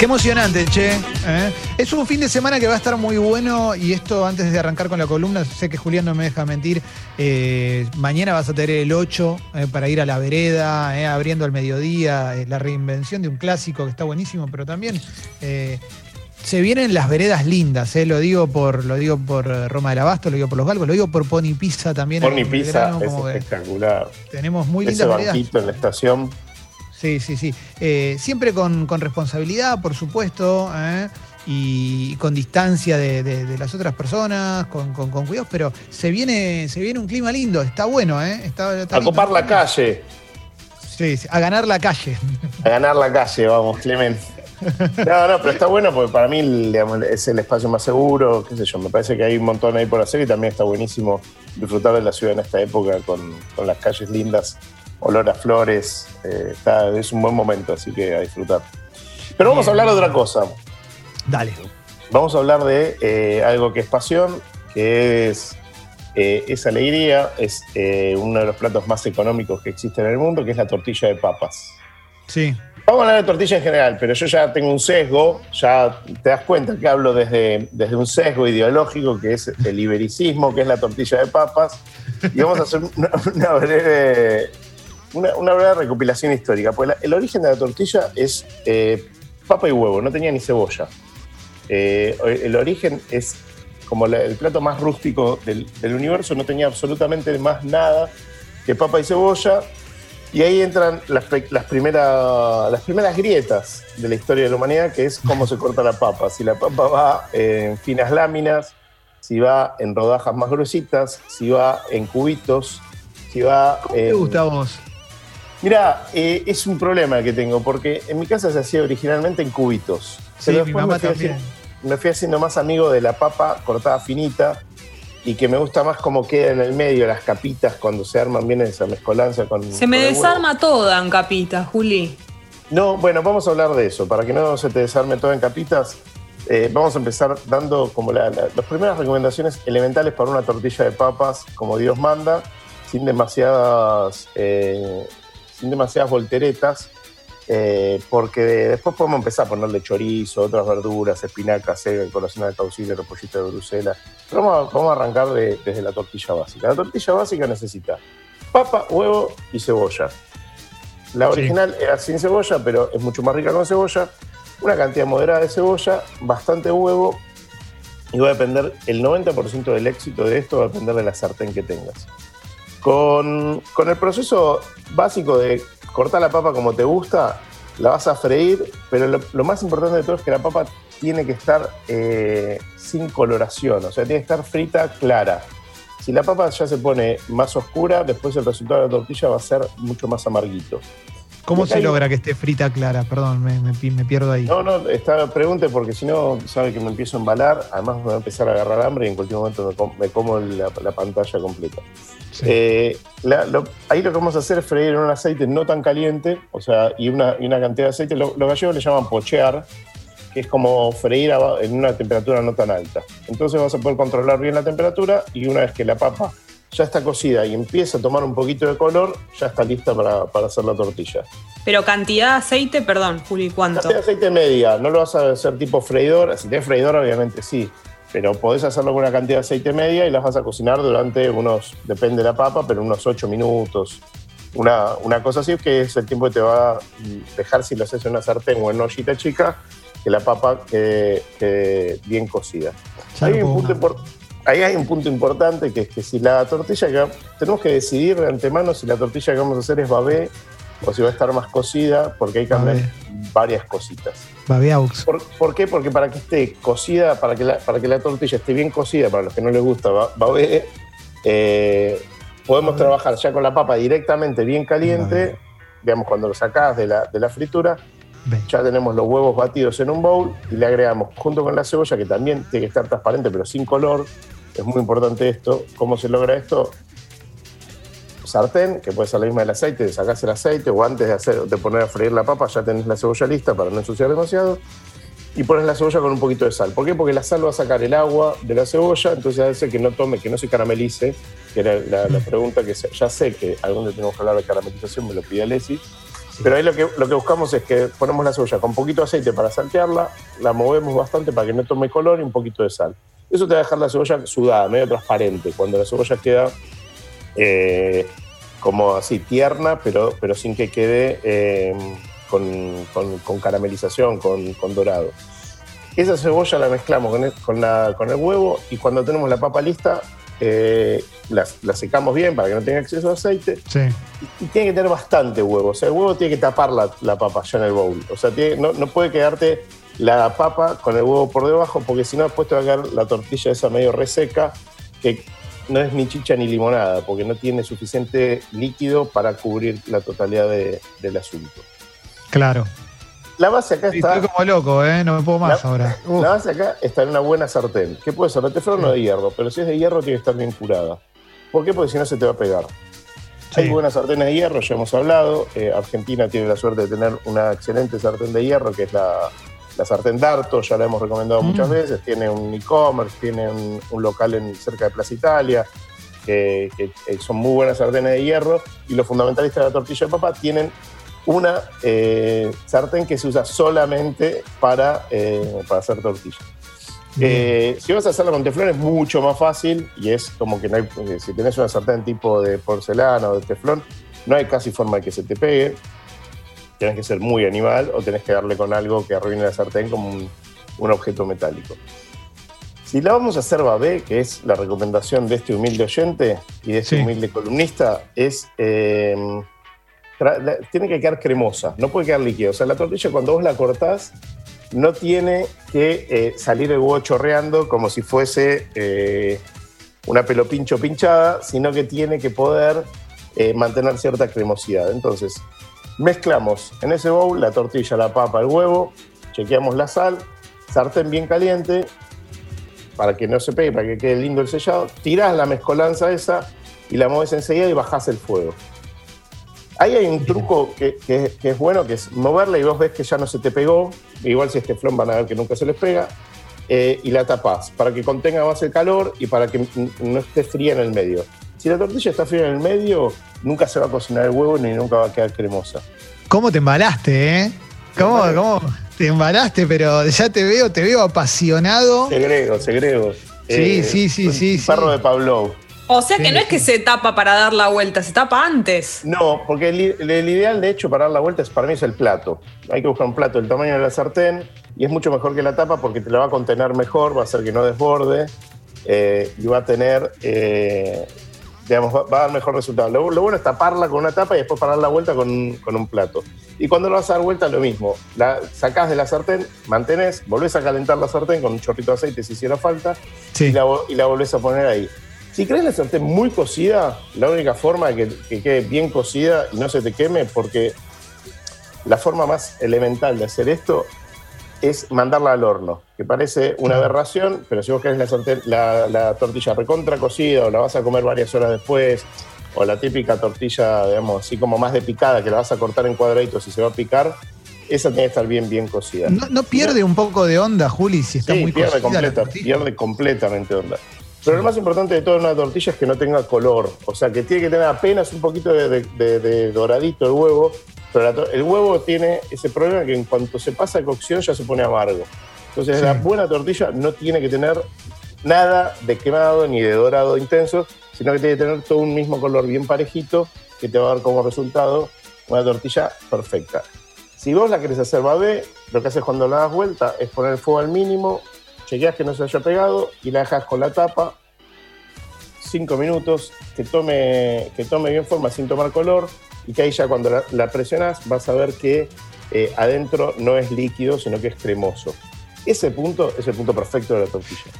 Qué emocionante, che. ¿eh? Es un fin de semana que va a estar muy bueno y esto antes de arrancar con la columna, sé que Julián no me deja mentir, eh, mañana vas a tener el 8 eh, para ir a la vereda, abriendo al mediodía, la reinvención de un clásico que está buenísimo, pero también se vienen las veredas lindas, eh, lo digo por lo digo por Roma del Abasto, lo digo por los Galgos, lo digo por Pony Pizza también. Pony Pizza es como espectacular. Tenemos muy Ese lindas veredas. banquito en la estación. Sí, sí, sí. Eh, siempre con, con responsabilidad, por supuesto, ¿eh? y con distancia de, de- de las otras personas, con, con, con cuidados, pero se viene, se viene un clima lindo, está bueno, ¿eh? Está, está A lindo. copar la calle. Sí, sí, a ganar la calle. A ganar la calle, vamos, Clemen. No, no, pero está bueno porque para mí digamos, es el espacio más seguro, qué sé yo, me parece que hay un montón ahí por hacer y también está buenísimo disfrutar de la ciudad en esta época con, con las calles lindas, olor a flores, eh, está, es un buen momento, así que a disfrutar. Pero vamos a hablar de otra cosa, Dale. vamos a hablar de eh, algo que es pasión, que es, eh, es alegría, es eh, uno de los platos más económicos que existen en el mundo, que es la tortilla de papas. Sí. Vamos a hablar de tortilla en general, pero yo ya tengo un sesgo, ya te das cuenta que hablo desde, desde un sesgo ideológico, que es el ibericismo, que es la tortilla de papas, y vamos a hacer una, una breve, una, una breve recopilación histórica. Pues la- el origen de la tortilla es eh, papa y huevo, no tenía ni cebolla. Eh, el origen es como la- el plato más rústico del, del universo, no tenía absolutamente más nada que papa y cebolla, y ahí entran las, las, primera- las primeras grietas de la historia de la humanidad, que es cómo se corta la papa. Si la papa va en finas láminas, si va en rodajas más gruesitas, si va en cubitos, si va ¿Cómo te gusta a vos? Mira, eh, es un problema que tengo, porque en mi casa se hacía originalmente en cubitos. Sí, Pero mi mamá me fui también. haciendo- me fui haciendo más amigo de la papa cortada finita y que me gusta más cómo queda en el medio, las capitas, cuando se arman bien esa mezcolanza con. Se me con desarma toda en capita, Juli. No, bueno, vamos a hablar de eso. Para que no se te desarme todo en capitas, eh, vamos a empezar dando como la- la- las primeras recomendaciones elementales para una tortilla de papas, como Dios manda, sin demasiadas, eh, sin demasiadas volteretas, eh, porque después podemos empezar a ponerle chorizo, otras verduras, espinacas, cebolla, corazón de caucillo, repollito de Bruselas. Pero vamos a, vamos a arrancar de- desde la tortilla básica. La tortilla básica necesita papa, huevo y cebolla. La Sí. original era sin cebolla, pero es mucho más rica con cebolla. Una cantidad moderada de cebolla, bastante huevo. Y va a depender, el 90% del éxito de esto va a depender de la sartén que tengas. Con, con el proceso básico de cortar la papa como te gusta, la vas a freír, pero lo, más importante de todo es que la papa tiene que estar eh, sin coloración, o sea, tiene que estar frita clara. Si la papa ya se pone más oscura, después el resultado de la tortilla va a ser mucho más amarguito. ¿Cómo se hay- logra que esté frita clara? Perdón, me, me pi- me pierdo ahí. No, no, está, pregunte porque si no, sabe que me empiezo a embalar, además me va a empezar a agarrar hambre y en cualquier momento me, com- me como la, la pantalla completa. Sí. Eh, la- lo- ahí lo que vamos a hacer es freír en un aceite no tan caliente, o sea, y una, y una cantidad de aceite, lo- los gallegos le llaman pochear, que es como freír en una temperatura no tan alta. Entonces vas a poder controlar bien la temperatura y una vez que la papa ya está cocida y empieza a tomar un poquito de color, ya está lista para, para hacer la tortilla. Pero cantidad de aceite, perdón, Juli, ¿cuánto? Cantidad de aceite media, no lo vas a hacer tipo freidora. Si tienes freidora, obviamente sí. Pero podés hacerlo con una cantidad de aceite media y las vas a cocinar durante unos, depende de la papa, pero unos 8 minutos. Una, una cosa así que es el tiempo que te va a dejar si lo haces en una sartén o en una ollita chica, que la papa quede, quede bien cocida. Hay, un punto impor- ahí hay un punto importante que es que si la tortilla que tenemos que decidir de antemano si la tortilla que vamos a hacer es babé o si va a estar más cocida, porque hay que cambiar Babé. varias cositas. Babeaux. ¿Por, por qué? Porque para que esté cocida, para que, la, para que la tortilla esté bien cocida, para los que no les gusta ba- babé, eh, podemos Babé. trabajar ya con la papa directamente bien caliente, Babé. digamos cuando lo sacás de la, de la fritura, ya tenemos los huevos batidos en un bowl y le agregamos junto con la cebolla, que también tiene que estar transparente pero sin color. Es muy importante esto. ¿Cómo se logra esto? Sartén, que puede ser la misma del aceite, sacás el aceite o antes de, hacer, de poner a freír la papa ya tenés la cebolla lista para no ensuciar demasiado. Y pones la cebolla con un poquito de sal. ¿Por qué? Porque la sal va a sacar el agua de la cebolla, entonces hace que no tome, que no se caramelice, que era la, la pregunta que se- ya sé que algún día tenemos que hablar de caramelización, me lo pide Alessi. Pero ahí lo que, lo que buscamos es que ponemos la cebolla con poquito aceite para saltearla, la movemos bastante para que no tome color y un poquito de sal. Eso te va a dejar la cebolla sudada, medio transparente. Cuando la cebolla queda eh, como así tierna, pero, pero sin que quede eh, con, con- con caramelización, con, con dorado. Esa cebolla la mezclamos con el, la- con el huevo y cuando tenemos la papa lista, eh, la, la secamos bien para que no tenga exceso de aceite Sí. y tiene que tener bastante huevo. O sea, el huevo tiene que tapar la, la papa ya en el bowl. O sea, tiene- no, no puede quedarte la papa con el huevo por debajo, porque si no, después te va a quedar la tortilla esa medio reseca, que no es ni chicha ni limonada, porque no tiene suficiente líquido para cubrir la totalidad de- del asunto. Claro. La base acá está. Estoy como loco, ¿eh? No me puedo más La- ahora. La base acá está en una buena sartén. ¿Qué puede ser? De teflón o de hierro, pero si es de hierro tiene que estar bien curada. ¿Por qué? Porque si no se te va a pegar. Sí. Hay buenas sartenes de hierro, ya hemos hablado. Eh, Argentina tiene la suerte de tener una excelente sartén de hierro, que es la, la sartén Darto, ya la hemos recomendado Mm. muchas veces. Tiene un e-commerce, tiene un, un local en, cerca de Plaza Italia, que, que- que son muy buenas sartenes de hierro. Y los fundamentalistas de la tortilla de papa tienen una eh, sartén que se usa solamente para, eh, para hacer tortilla. Eh, si vas a hacerla con teflón es mucho más fácil y es como que no hay, eh, si tenés una sartén tipo de porcelana o de teflón, no hay casi forma de que se te pegue. Tenés que ser muy animal o tenés que darle con algo que arruine la sartén como un, un objeto metálico. Si la vamos a hacer babé, que es la recomendación de este humilde oyente y de este Sí. humilde columnista, es tiene que quedar cremosa, no puede quedar líquido. O sea, la tortilla cuando vos la cortás no tiene que eh, salir el huevo chorreando como si fuese eh, una pelo pincho pinchada, sino que tiene que poder eh, mantener cierta cremosidad. Entonces, mezclamos en ese bowl la tortilla, la papa, el huevo, chequeamos la sal, sartén bien caliente para que no se pegue, para que quede lindo el sellado, tirás la mezcolanza esa y la mueves enseguida y bajás el fuego. Ahí hay un truco que, que- que es bueno, que es moverla y vos ves que ya no se te pegó, igual si es teflón van a ver que nunca se les pega, eh, y la tapás para que contenga más el calor y para que no esté fría en el medio. Si la tortilla está fría en el medio, nunca se va a cocinar el huevo ni nunca va a quedar cremosa. ¿Cómo te embalaste, eh? ¿Cómo, cómo te embalaste? Pero ya te veo, te veo apasionado. Segrego, segrego. Sí, sí, sí, un sí, Perro sí. de Pavlov. O sea que Sí, no es sí. que se tapa para dar la vuelta, se tapa antes. No, porque el, ideal, de hecho, para dar la vuelta es, para mí es el plato. Hay que buscar un plato del tamaño de la sartén y es mucho mejor que la tapa porque te la va a contener mejor, va a hacer que no desborde eh, y va a tener, eh, digamos, va, va a dar mejor resultado. Lo, lo bueno es taparla con una tapa y después parar la vuelta con, un- con un plato. Y cuando lo vas a dar vuelta, lo mismo. La sacás de la sartén, mantenés, volvés a calentar la sartén con un chorrito de aceite si hiciera falta Sí. y, la, y la volvés a poner ahí. Si querés la sartén muy cocida, la única forma de que, que quede bien cocida y no se te queme, porque la forma más elemental de hacer esto es mandarla al horno, que parece una aberración, pero si vos querés la, sartén- la- la tortilla recontra cocida o la vas a comer varias horas después, o la típica tortilla, digamos, así como más de picada, que la vas a cortar en cuadraditos y se va a picar, esa tiene que estar bien, bien cocida. ¿No, no pierde un poco de onda, Juli, si está Sí, muy pierde, cocida completa, pierde completamente onda. Pero lo más importante de toda una tortilla es que no tenga color. O sea, que tiene que tener apenas un poquito de, de- de- de doradito el huevo. Pero la el huevo tiene ese problema que en cuanto se pasa a cocción ya se pone amargo. Entonces, Sí. la buena tortilla no tiene que tener nada de quemado ni de dorado intenso, sino que tiene que tener todo un mismo color bien parejito que te va a dar como resultado una tortilla perfecta. Si vos la querés hacer babé, lo que haces cuando la das vuelta es poner el fuego al mínimo, chequeas que no se haya pegado y la dejas con la tapa cinco minutos, que tome, que tome bien forma sin tomar color y que ahí ya cuando la, la presionas vas a ver que eh, adentro no es líquido, sino que es cremoso. Ese punto es el punto perfecto de la tortilla.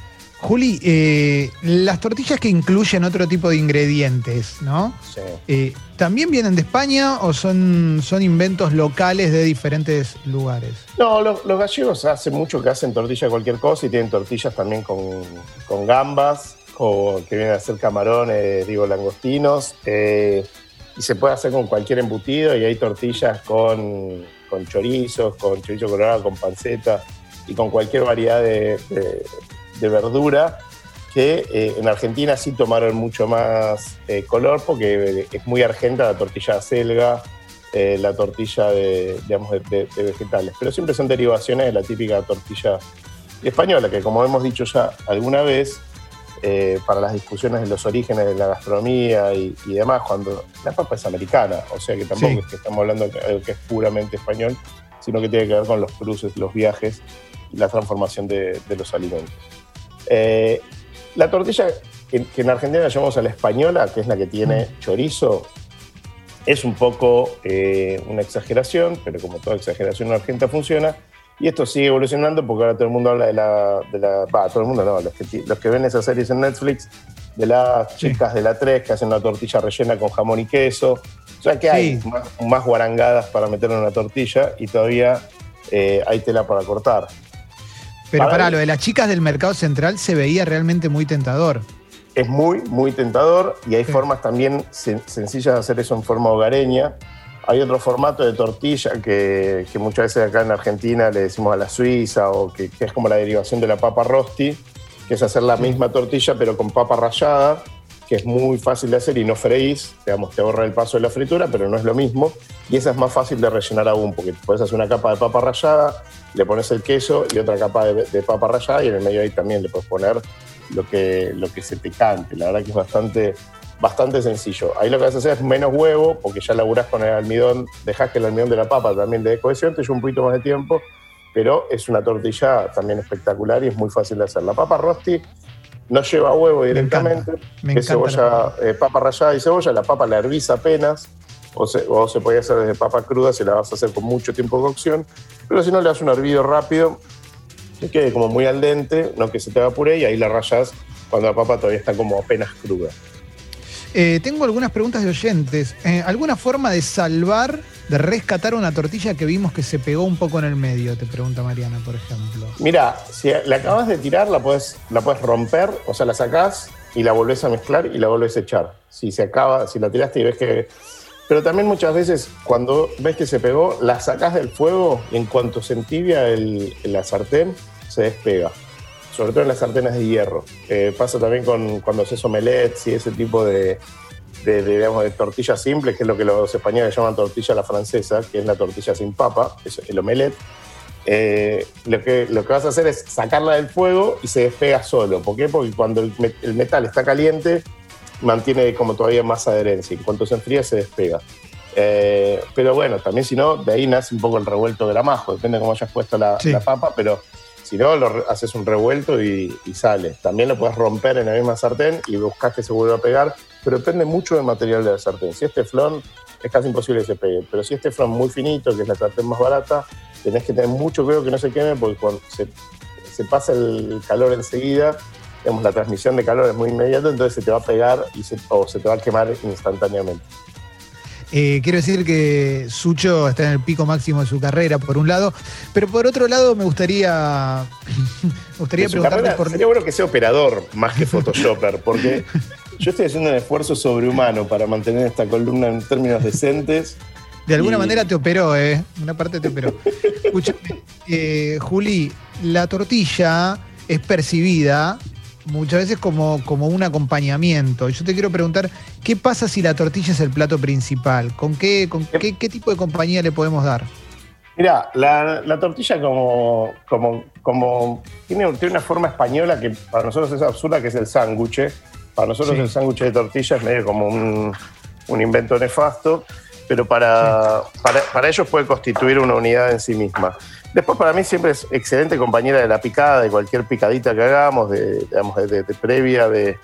Juli, eh, las tortillas que incluyen otro tipo de ingredientes, ¿no? Sí. Eh, ¿También vienen de España o son, son inventos locales de diferentes lugares? No, los, los gallegos hace mucho que hacen tortilla de cualquier cosa y tienen tortillas también con, con gambas, o que vienen a hacer camarones, digo, langostinos. eh, y se puede hacer con cualquier embutido y hay tortillas con, con chorizos, con chorizo colorado, con panceta y con cualquier variedad de, de- de verdura que eh, en Argentina sí tomaron mucho más eh, color porque es muy argenta la tortilla de selga, eh, la tortilla de, digamos, de, vegetales. Pero siempre son derivaciones de la típica tortilla española, que como hemos dicho ya alguna vez, eh, para las discusiones de los orígenes de la gastronomía y, demás, cuando la papa es americana, o sea que tampoco es que estamos hablando de algo que es puramente español, sino que tiene que ver con los cruces, los viajes y la transformación de, los alimentos. Eh, la tortilla que, en Argentina llamamos a la española, que es la que tiene mm. chorizo, es un poco eh, una exageración, pero como toda exageración en Argentina funciona, y esto sigue evolucionando porque ahora todo el mundo habla de la. De la todo el mundo no, los que, los que ven esas series en Netflix, de las chicas de la 3 que hacen una tortilla rellena con jamón y queso. O sea que hay más, guarangadas para meter en una tortilla y todavía eh, hay tela para cortar. Pero para, lo de las chicas del mercado central se veía realmente muy tentador. Es muy, muy tentador y hay formas también sencillas de hacer eso en forma hogareña. Hay otro formato de tortilla que, muchas veces acá en Argentina le decimos a la suiza o que, es como la derivación de la papa rosti, que es hacer la misma tortilla pero con papa rallada, que es muy fácil de hacer y no freís, digamos, te ahorra el paso de la fritura, pero no es lo mismo. Y esa es más fácil de rellenar aún, porque puedes hacer una capa de papa rallada, le pones el queso y otra capa de, de papa rallada y en el medio ahí también le puedes poner lo que, lo que se te cante. La verdad que es bastante bastante sencillo. Ahí lo que vas a hacer es menos huevo, porque ya laburás con el almidón, dejás que el almidón de la papa también dé cohesión, te lleva un poquito más de tiempo, pero es una tortilla también espectacular y es muy fácil de hacer. La papa rosti no lleva huevo directamente, es cebolla, eh, papa rallada y cebolla, la papa la hervís apenas, o se, o se puede hacer desde papa cruda si la vas a hacer con mucho tiempo de cocción, pero si no le das un hervido rápido, que quede como muy al dente, no que se te evapore y ahí la rayas cuando la papa todavía está como apenas cruda. Eh, tengo algunas preguntas de oyentes. Eh, ¿Alguna forma de salvar, de rescatar una tortilla que vimos que se pegó un poco en el medio? Te pregunta Mariana, por ejemplo. Mira, si la acabas de tirar, la puedes, la puedes romper, o sea, la sacás y la volvés a mezclar y la volvés a echar. Si se acaba, si la tiraste y ves que. Pero también muchas veces, cuando ves que se pegó, la sacás del fuego y en cuanto se entibia el, la sartén, se despega sobre todo en las sartenes de hierro. Eh, pasa también con cuando haces omelets y ese tipo de, de, digamos, de tortillas simples, que es lo que los españoles llaman tortilla a la francesa, que es la tortilla sin papa, es el omelet. Eh, lo, que, lo que vas a hacer es sacarla del fuego y se despega solo. ¿Por qué? Porque cuando el, metal está caliente, mantiene como todavía más adherencia. En cuanto se enfría, se despega. Eh, pero bueno, también si no, de ahí nace un poco el revuelto gramajo, depende de cómo hayas puesto la, la papa, pero si no, lo haces un revuelto y, sale. También lo puedes romper en la misma sartén y buscas que se vuelva a pegar, pero depende mucho del material de la sartén. Si este flon es casi imposible que se pegue, pero si este flon muy finito, que es la sartén más barata, tenés que tener mucho cuidado que no se queme porque cuando se, pasa el calor enseguida, la transmisión de calor es muy inmediata, entonces se te va a pegar y o se te va a quemar instantáneamente. Eh, quiero decir que Sucho está en el pico máximo de su carrera, por un lado, pero por otro lado me gustaría, me gustaría preguntarte por... Sería bueno que sea operador más que photoshopper, porque yo estoy haciendo un esfuerzo sobrehumano para mantener esta columna en términos decentes. De alguna manera te operó, ¿eh? Una parte te operó. Escúchame, eh, Juli, la tortilla es percibida muchas veces como, como un acompañamiento. Yo te quiero preguntar, ¿qué pasa si la tortilla es el plato principal? ¿Con qué, con qué, tipo de compañía le podemos dar? Mira, la, tortilla como, como, como tiene, tiene, una forma española que para nosotros es absurda, que es el sándwich. Para nosotros el sándwich de tortilla es medio como un, un invento nefasto, pero para, para, para ellos puede constituir una unidad en sí misma. Después para mí siempre es excelente compañera de la picada, de cualquier picadita que hagamos, de, digamos, de, previa, de,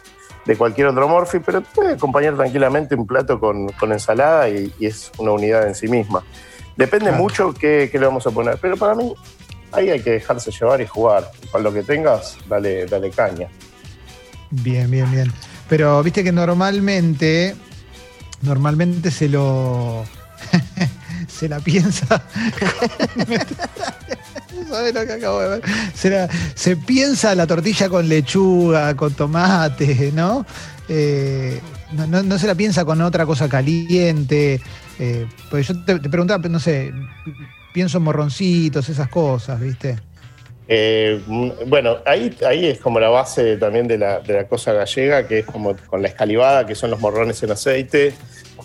cualquier otro morfi, pero puede acompañar tranquilamente un plato con, ensalada y, es una unidad en sí misma. Depende mucho qué, le vamos a poner, pero para mí ahí hay que dejarse llevar y jugar. Con lo que tengas, dale, dale caña. Bien, bien, bien. Pero viste que normalmente, normalmente se lo... se la piensa. ¿Sabes lo que acabo de ver? Se, piensa la tortilla con lechuga, con tomate, ¿no? Eh, no, se la piensa con otra cosa caliente. Eh, pues yo te, preguntaba, no sé, pienso en morroncitos, esas cosas, ¿viste? Eh, mm, bueno, ahí, ahí es como la base también de la, de la cosa gallega, que es como con la escalivada, que son los morrones en aceite,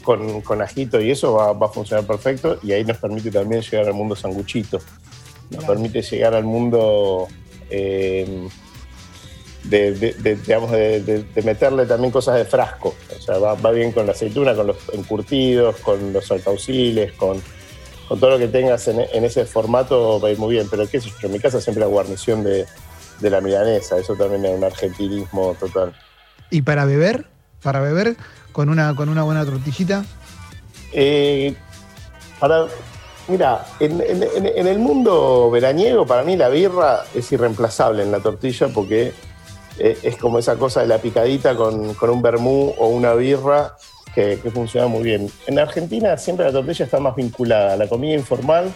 con, con ajito y eso va, va a funcionar perfecto. Y ahí nos permite también llegar al mundo sanguchito. Nos permite llegar al mundo eh, de, de- de- digamos, de, meterle también cosas de frasco. O sea, va, va bien con la aceituna, con los encurtidos, con los alcauciles, con, con todo lo que tengas en, en ese formato va a ir muy bien. Pero qué sé yo, en mi casa siempre la guarnición de, de la milanesa, eso también es un argentinismo total. ¿Y para beber? ¿Para beber con una, con una buena tortillita? Eh, para, mira, en, en- en- en el mundo veraniego, para mí la birra es irreemplazable en la tortilla porque eh, es como esa cosa de la picadita con, con un vermú o una birra que, que funciona muy bien. En Argentina siempre la tortilla está más vinculada a la comida informal,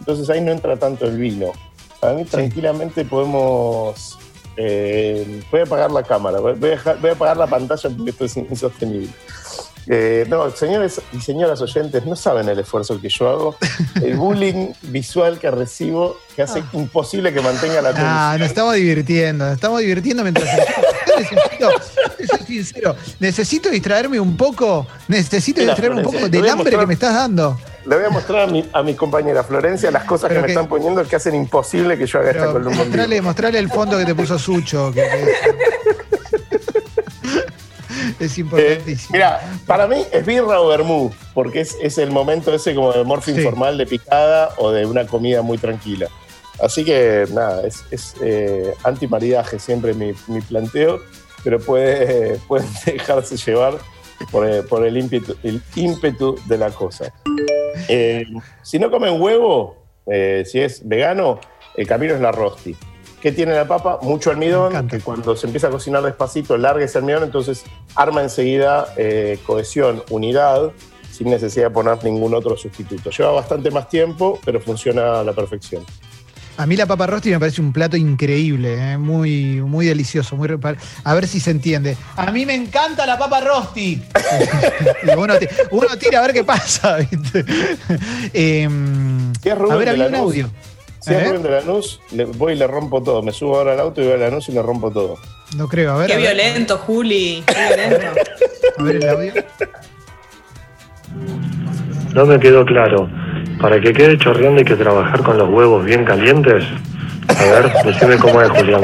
entonces ahí no entra tanto el vino. Para mí tranquilamente podemos... eh, voy a apagar la cámara, voy a, dejar- voy a apagar la pantalla porque esto es insostenible. Eh, no, señores y señoras oyentes, no saben el esfuerzo que yo hago, el bullying visual que recibo, que hace imposible que mantenga la atención. Ah, nos estamos divirtiendo, nos estamos divirtiendo mientras. Yo necesito, soy sincero, necesito distraerme un poco, necesito Mira, distraerme un poco del hambre mostrar- que me estás dando. Le voy a mostrar a mi, a mi compañera Florencia las cosas que me están poniendo que hacen imposible que yo haga esta columna. mostrale, mostrale el fondo que te puso Sucho. que- que es Eh, importantísimo. mira, para mí es birra o vermú, porque es, es el momento ese como de morfo Sí. informal de picada o de una comida muy tranquila. Así que nada, es, es eh, antimaridaje siempre mi, mi planteo, pero puede, pueden dejarse llevar por, eh, por el, ímpetu, el ímpetu de la cosa. Eh, si no comen huevo, eh, si es vegano, el camino es la rosti. ¿Qué tiene la papa? Mucho almidón, que cuando se empieza a cocinar despacito, larga ese almidón, entonces arma enseguida eh, cohesión, unidad, sin necesidad de poner ningún otro sustituto. Lleva bastante más tiempo, pero funciona a la perfección. A mí la papa rosti me parece un plato increíble, eh, muy, muy delicioso. Muy a ver si se entiende. A mí me encanta la papa rosti. Uno, ti- uno tira a ver qué pasa. ¿viste? Em, a ver, había un audio. Si ¿Eh? De Lanús, le voy y le rompo todo. Me subo ahora al auto y voy a Lanús y le rompo todo. No creo, a ver. Qué a ver, violento, Juli. Qué violento. A ver el audio. No me quedó claro. Para que quede chorreando hay que trabajar con los huevos bien calientes. A ver, decime cómo es, Julián.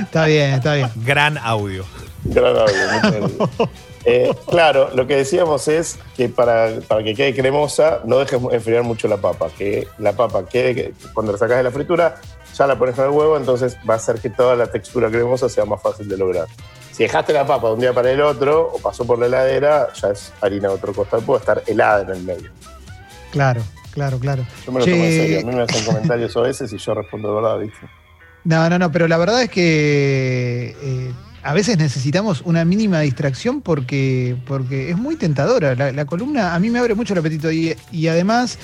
Está bien, está bien. Gran audio. Gran audio, muchas gracias. Eh, claro, lo que decíamos es que para, para que quede cremosa, no dejes enfriar mucho la papa. Que la papa quede, cuando la sacas de la fritura, ya la pones con el huevo, entonces va a hacer que toda la textura cremosa sea más fácil de lograr. Si dejaste la papa de un día para el otro o pasó por la heladera, ya es harina de otro costado, puede estar helada en el medio. Claro, claro, claro. Yo me lo tomo en serio. A mí me hacen comentarios a veces y yo respondo de verdad, ¿viste? No, no, no, pero la verdad es que eh, a veces necesitamos una mínima distracción porque, porque es muy tentadora. La, la columna a mí me abre mucho el apetito y, y además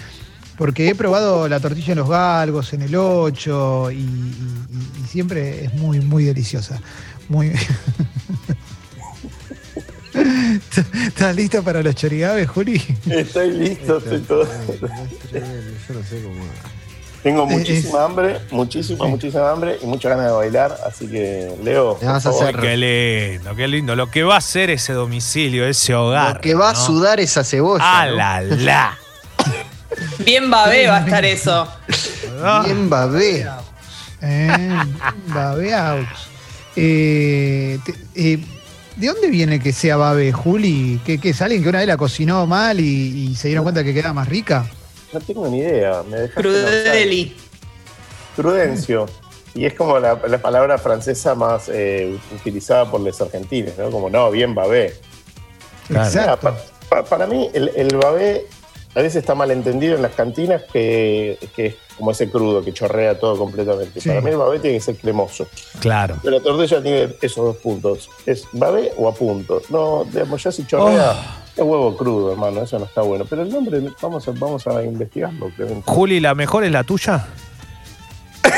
porque he probado la tortilla en los galgos, en el 8 y, y- y- y siempre es muy, muy deliciosa. Muy... ¿Estás listo para los chorigabes, Juli? Estoy listo, estoy todo. Yo no sé cómo. Tengo Eh, muchísima hambre, muchísima, muchísima hambre y muchas ganas de bailar, así que Leo, vas a hacer- Qué lindo, qué lindo. Lo que va a ser ese domicilio, ese hogar. Lo que va a sudar esa cebolla. ¡Ah, ¿no? la, la! Bien babé va a estar eso. Bien babé. Eh, babeaux. Eh, te- eh, ¿De dónde viene que sea babe, Juli? ¿Que, que es alguien que una vez la cocinó mal y, y se dieron cuenta que quedaba más rica? No tengo ni idea. Me. Crudeli. Prudencio. Y es como la, la palabra francesa más eh, utilizada por los argentinos, ¿no? Como, no, bien babé. Claro. Exacto. pa- pa- para mí, el, el babé a veces está mal entendido en las cantinas que, que es como ese crudo que chorrea todo completamente. Sí. Para mí el babé tiene que ser cremoso. Claro. Pero la tortilla tiene esos dos puntos. ¿Es babé o a punto? No, digamos, ya si chorrea, es huevo crudo, hermano. Eso no está bueno. Pero el nombre, vamos a, vamos a investigarlo. Clemente. Juli, ¿la mejor es la tuya?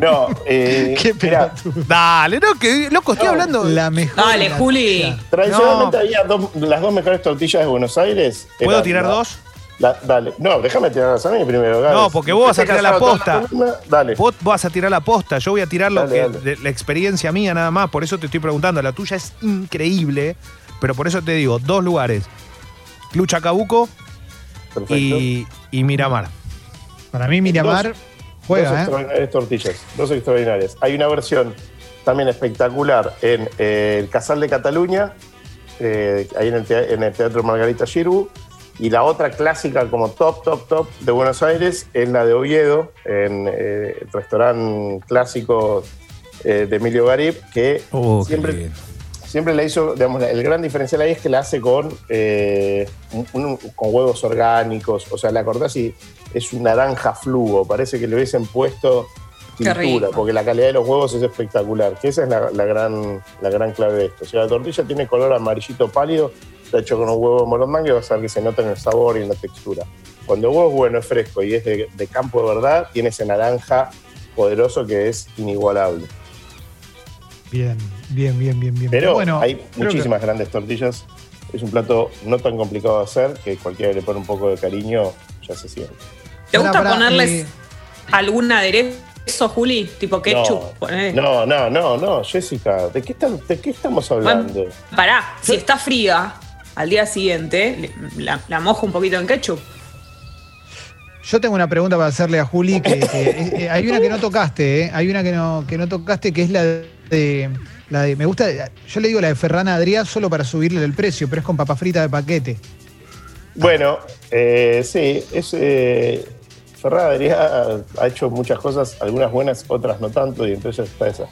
No, eh, Qué mira. Dale, no, que loco, estoy No, hablando. La mejor. Dale, la Juli. tuya. tradicionalmente No. había dos- las dos mejores tortillas de Buenos Aires. ¿Puedo eran tirar la- dos? La- dale. No, déjame tirarlas a mí primero. Gabes. No, porque vos vas a tirar la posta. Dale. Vos vas a tirar la posta, yo voy a tirar lo Dale, que, dale. de la experiencia mía nada más, por eso te estoy preguntando. La tuya es increíble, pero por eso te digo, dos lugares. Club Chacabuco y, y Miramar. Para mí, Miramar dos juega, ¿eh? extraordinarias tortillas, dos extraordinarias. Hay una versión también espectacular en eh, el Casal de Cataluña, eh, ahí en el, tea- en el Teatro Margarita Girbu, y la otra clásica como top, top, top de Buenos Aires es la de Oviedo, en eh, el restaurante clásico eh, de Emilio Garib, que Oh, qué siempre. Siempre la hizo, digamos, el gran diferencial ahí es que la hace con, eh, un- un- con huevos orgánicos, o sea, la cortás y es un naranja fluo, parece que le hubiesen puesto rico. porque la calidad de los huevos es espectacular, que esa es la, la gran, la gran clave de esto. Si la tortilla tiene color amarillito pálido, está hecho con un huevo de morondanga y vas a ver que se nota en el sabor y en la textura. Cuando el huevo es bueno, es fresco y es de, de campo de verdad, tiene ese naranja poderoso que es inigualable. Bien, bien, bien, bien, bien. Pero bueno, hay que- muchísimas grandes tortillas. Es un plato no tan complicado de hacer que cualquiera le pone un poco de cariño, ya se siente. ¿Te gusta ponerles eh, algún aderezo, Juli? Tipo ketchup. No, no, no, no, Jessica, ¿de qué, están- de qué estamos hablando? Pará, si está fría, al día siguiente la, la mojo un poquito en ketchup. Yo tengo una pregunta para hacerle a Juli, que, que, eh, eh, hay una que no tocaste, ¿eh? hay una que no, que no tocaste, que es la de, la de, me gusta, yo le digo la de Ferrana Adrià solo para subirle el precio, pero es con papa frita de paquete. Bueno, eh, sí, es. Eh, Ferrada Adrià ha hecho muchas cosas, algunas buenas, otras no tanto, y entonces está esa.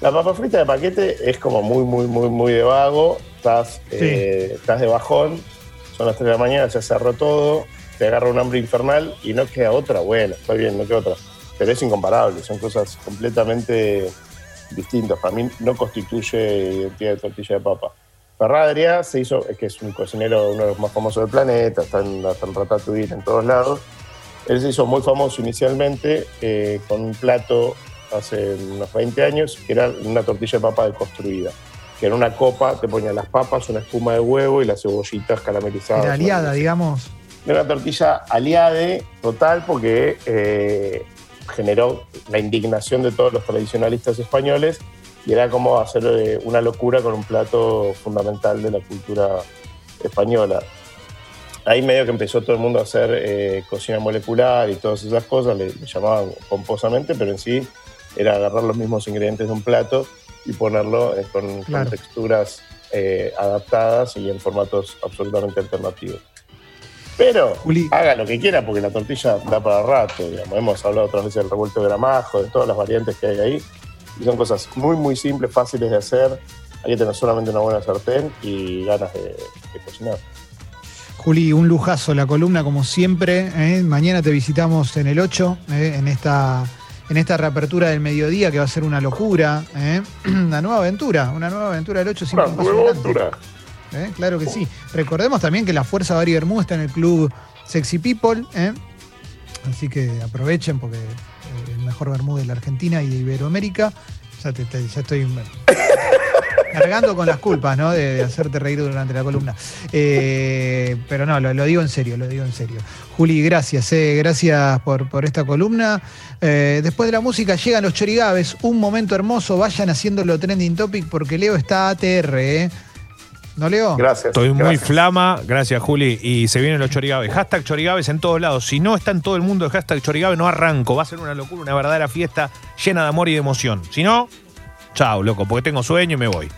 La papa frita de paquete es como muy, muy, muy, muy de vago. Estás, eh, estás de bajón, son las 3 de la mañana, se cerró todo, te agarra un hambre infernal y no queda otra. Bueno, está bien, no queda otra. Pero es incomparable, son cosas completamente distintas. Para mí no constituye identidad de tortilla de papa. Ferrada Adrià se hizo, es que es un cocinero, uno de los más famosos del planeta, está en, está en Ratatouille en todos lados. Él se hizo muy famoso inicialmente eh, con un plato hace unos 20 años, que era una tortilla de papa deconstruida. Que era una copa, te ponían las papas, una espuma de huevo y las cebollitas caramelizadas. Era aliada, digamos. Era una tortilla aliade total porque eh, generó la indignación de todos los tradicionalistas españoles y era como hacer eh, una locura con un plato fundamental de la cultura española. Ahí medio que empezó todo el mundo a hacer eh, cocina molecular y todas esas cosas, le, le llamaban pomposamente, pero en sí era agarrar los mismos ingredientes de un plato y ponerlo eh, con, texturas eh, adaptadas y en formatos absolutamente alternativos. Pero Juli. haga lo que quiera porque la tortilla da para rato. Digamos. Hemos hablado otras veces del revuelto de gramajo, de todas las variantes que hay ahí. Y son cosas muy, muy simples, fáciles de hacer. Hay que tener solamente una buena sartén y ganas de, de cocinar. Juli, un lujazo la columna como siempre. ¿eh? Mañana te visitamos en el 8, ¿eh? en, esta, en esta reapertura del mediodía que va a ser una locura. ¿eh? Una nueva aventura, una nueva aventura del 8 siempre Una nueva aventura. ¿Eh? Claro que sí. Recordemos también que la Fuerza Bari Bermú está en el club Sexy People. ¿eh? Así que aprovechen porque eh, el mejor Bermú de la Argentina y de Iberoamérica. Ya, estoy cargando con las culpas, ¿no? De, hacerte reír durante la columna. Pero no, lo, digo en serio, lo digo en serio. Juli, gracias, gracias por, esta columna. Después de la música llegan los chorigabes, un momento hermoso, vayan haciéndolo trending topic porque Leo está ATR. ¿No, Leo? Gracias. Estoy muy gracias. flama, gracias Juli. Y se vienen los chorigabes. Hashtag chorigabes en todos lados. Si no está en todo el mundo el hashtag chorigabe, no arranco. Va a ser una locura, una verdadera fiesta llena de amor y de emoción. Si no, chao, loco, porque tengo sueño y me voy.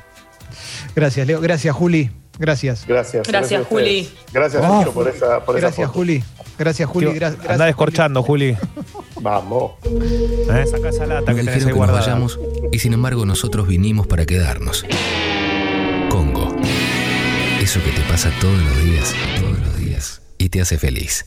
Gracias, Leo. Gracias, Juli. Gracias. Gracias. Gracias. Juli. Gracias, Oh. Por esa, por esa Gracias, foto. Juli. Gracias, Juli. Gra- gracias, Andá descorchando, Juli. Vamos. ¿Eh? Saca esa lata Nos que tenés ahí que nos vayamos y sin embargo nosotros vinimos para quedarnos. Eso que te pasa todos los días, todos los días y te hace feliz.